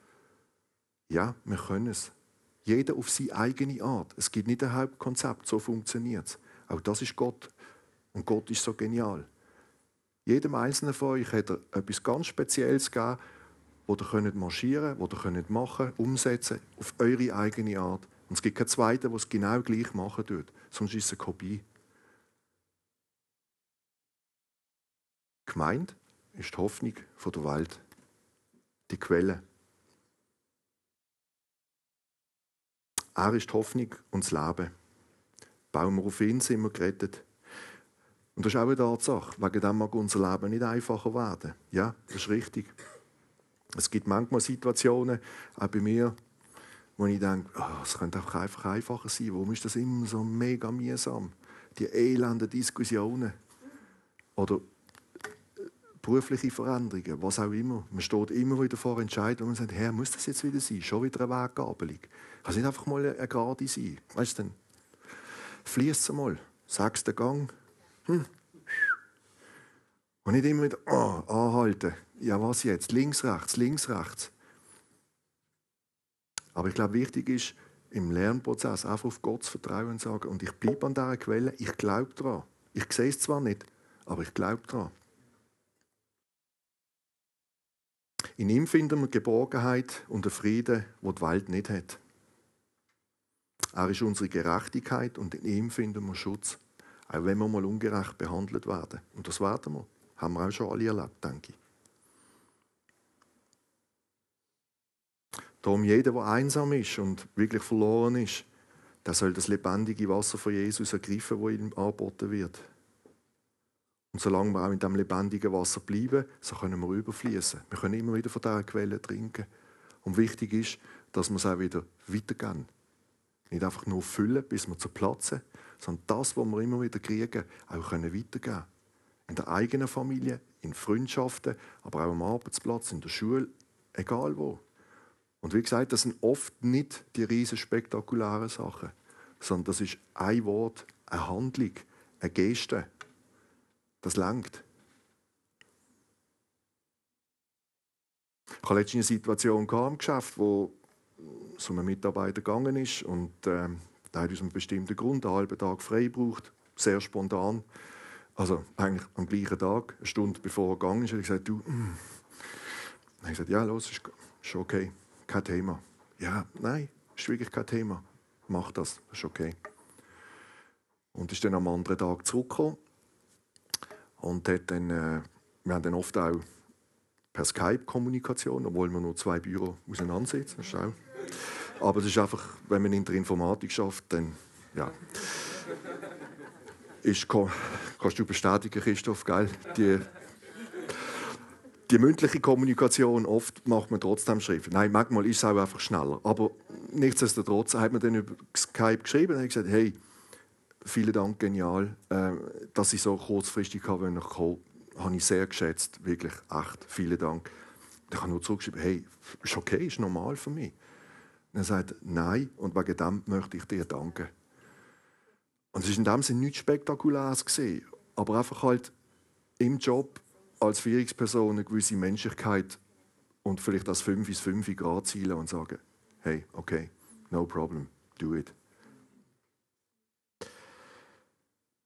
Ja, wir können es. Jeder auf seine eigene Art. Es gibt nicht ein Hauptkonzept, so funktioniert es. Auch das ist Gott. Und Gott ist so genial. Jedem Einzelnen von euch hat er etwas ganz Spezielles gegeben, wo ihr könnt marschieren könnt, wo ihr könnt machen umsetzen, auf eure eigene Art. Und es gibt keinen zweiten, der es genau gleich machen tut, sonst ist es eine Kopie. Gemeint ist die Hoffnung der Welt, die Quelle. Er ist die Hoffnung und das Leben. Bauen wir auf ihn, sind wir gerettet. Und das ist auch eine Tatsache. Wegen dem mag unser Leben nicht einfacher werden. Ja, das ist richtig. Es gibt manchmal Situationen, auch bei mir, wo ich denke, oh, es könnte einfach, einfach einfacher sein. Warum ist das immer so mega mühsam? Die elenden Diskussionen. Oder äh, berufliche Veränderungen, was auch immer. Man steht immer wieder vor Entscheidungen und sagt, Herr, muss das jetzt wieder sein? Schon wieder eine Weggabelung. Kann es nicht einfach mal eine Gerade sein? Weißt du, dann fließt es mal. Sechster Gang, hm. Und nicht immer wieder oh, anhalten. Ja, was jetzt? Links, rechts, links, rechts. Aber ich glaube, wichtig ist, im Lernprozess einfach auf Gott zu vertrauen und zu sagen, und ich bleibe an dieser Quelle, ich glaube daran. Ich sehe es zwar nicht, aber ich glaube daran. In ihm finden wir Geborgenheit und den Frieden, wo die Welt nicht hat. Er ist unsere Gerechtigkeit und in ihm finden wir Schutz. Auch wenn wir mal ungerecht behandelt werden. Und das werden wir. Haben wir auch schon alle erlebt, denke ich. Darum jeder, der einsam ist und wirklich verloren ist, der soll das lebendige Wasser von Jesus ergreifen, das ihm angeboten wird. Und solange wir auch in diesem lebendigen Wasser bleiben, so können wir überfließen. Wir können immer wieder von dieser Quelle trinken. Und wichtig ist, dass wir es auch wieder weitergeben. Nicht einfach nur füllen, bis wir zerplatzen, sondern das, was wir immer wieder kriegen, auch weitergeben können. In der eigenen Familie, in Freundschaften, aber auch am Arbeitsplatz, in der Schule, egal wo. Und wie gesagt, das sind oft nicht die riesen spektakulären Sachen, sondern das ist ein Wort, eine Handlung, eine Geste. Das langt. Ich hatte letztens eine Situation im Geschäft, wo so ein Mitarbeiter gegangen ist und äh, der hat aus einem bestimmten Grund einen halben Tag frei gebraucht, sehr spontan. Also eigentlich am gleichen Tag, eine Stunde bevor er gegangen ist, hat er gesagt, du, mm. Dann habe ich gesagt, ja, los, ist, ist okay, kein Thema. Ja, nein, ist wirklich kein Thema. Mach das, ist okay. Und ist dann am anderen Tag zurückgekommen und hat dann, äh, wir haben dann oft auch per Skype Kommunikation, obwohl wir nur zwei Büro. Das auch aber es ist einfach, wenn man in der Informatik schafft, dann ja. ist, kannst du bestätigen, Christoph, gell? Die, die mündliche Kommunikation, oft macht man trotzdem Schrift. Nein, manchmal ist es auch einfach schneller. Aber nichtsdestotrotz hat man dann über Skype geschrieben und gesagt, hey, vielen Dank, genial, äh, dass ich so kurzfristig kommen konnte. Habe ich sehr geschätzt, wirklich, echt, vielen Dank. Ich habe nur zurückgeschrieben, hey, ist okay, ist normal für mich. Und er sagt, nein, und wegen dem möchte ich dir danken. Und es war in dem Sinne nichts Spektakuläres, gewesen, aber einfach halt im Job als Führungsperson eine gewisse Menschlichkeit und vielleicht das 5 bis 5 Grad zielen und sagen, hey, okay, no problem, do it.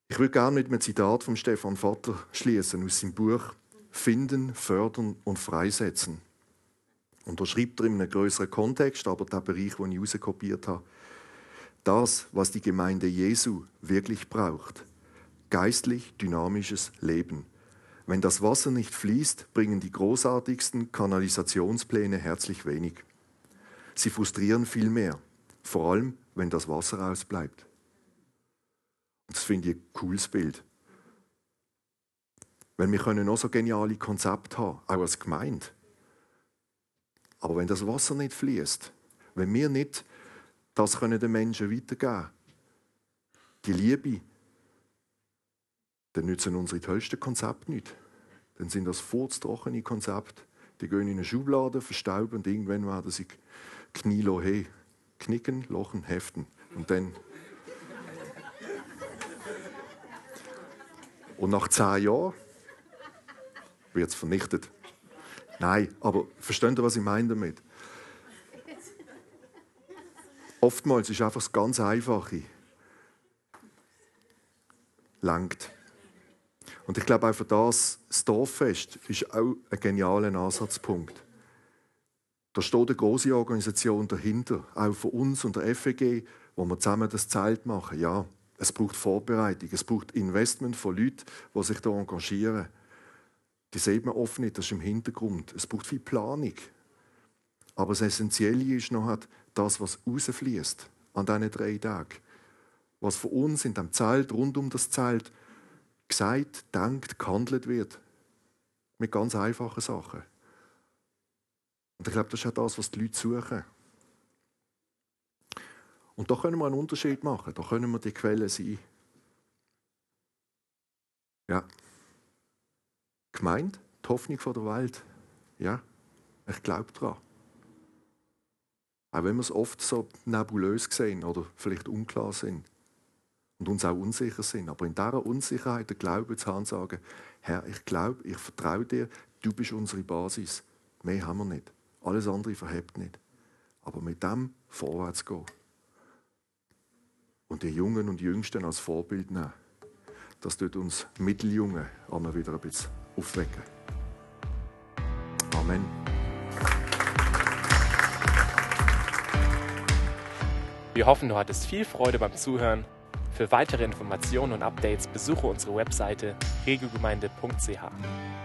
Ich würde gerne mit einem Zitat von Stefan Vater schließen aus seinem Buch Finden, Fördern und Freisetzen. Und da schreibt er in einem größeren Kontext, aber der Bereich, den ich rauskopiert habe, das, was die Gemeinde Jesu wirklich braucht. Geistlich dynamisches Leben. Wenn das Wasser nicht fließt, bringen die großartigsten Kanalisationspläne herzlich wenig. Sie frustrieren viel mehr, vor allem wenn das Wasser ausbleibt. Das finde ich ein cooles Bild. Weil wir können noch so geniale Konzepte haben, auch als Gemeinde. Aber wenn das Wasser nicht fließt, wenn wir nicht das können den Menschen weitergeben die Liebe, dann nützen unsere tollsten Konzepte nicht. Dann sind das furztrockene Konzepte. Die gehen in eine Schublade, verstauben und irgendwann werden sie Knielo hey, knicken, lochen, heften. Und dann. Und nach zehn Jahren wird es vernichtet. Nein, aber versteht ihr, was ich meine damit? Oftmals ist einfach das ganz Einfache. Langt. Und ich glaube auch für das, das Dorffest ist auch ein genialer Ansatzpunkt. Da steht eine große Organisation dahinter, auch von uns und der FEG, wo wir zusammen das Zelt machen. Ja, es braucht Vorbereitung, es braucht Investment von Leuten, die sich da engagieren. Die sieht man oft nicht, das ist im Hintergrund. Es braucht viel Planung. Aber das Essentielle ist noch das, was rausfließt an diesen drei Tagen. Was von uns in dem Zelt, rund um das Zelt, gesagt, denkt, gehandelt wird. Mit ganz einfachen Sachen. Und ich glaube, das ist auch das, was die Leute suchen. Und da können wir einen Unterschied machen. Da können wir die Quelle sein. Ja. Gemeint, die Hoffnung der Welt. Ja, ich glaube daran. Auch wenn wir es oft so nebulös sehen oder vielleicht unklar sind und uns auch unsicher sind. Aber in dieser Unsicherheit der Glaube zu haben, sagen, Herr, ich glaube, ich vertraue dir, du bist unsere Basis. Mehr haben wir nicht. Alles andere verhebt nicht. Aber mit dem vorwärts gehen. Und die Jungen und Jüngsten als Vorbild nehmen. Das tut uns Mitteljungen einmal wieder ein bisschen aufwecken. Amen. Wir hoffen, du hattest viel Freude beim Zuhören. Für weitere Informationen und Updates besuche unsere Webseite regelgemeinde.ch.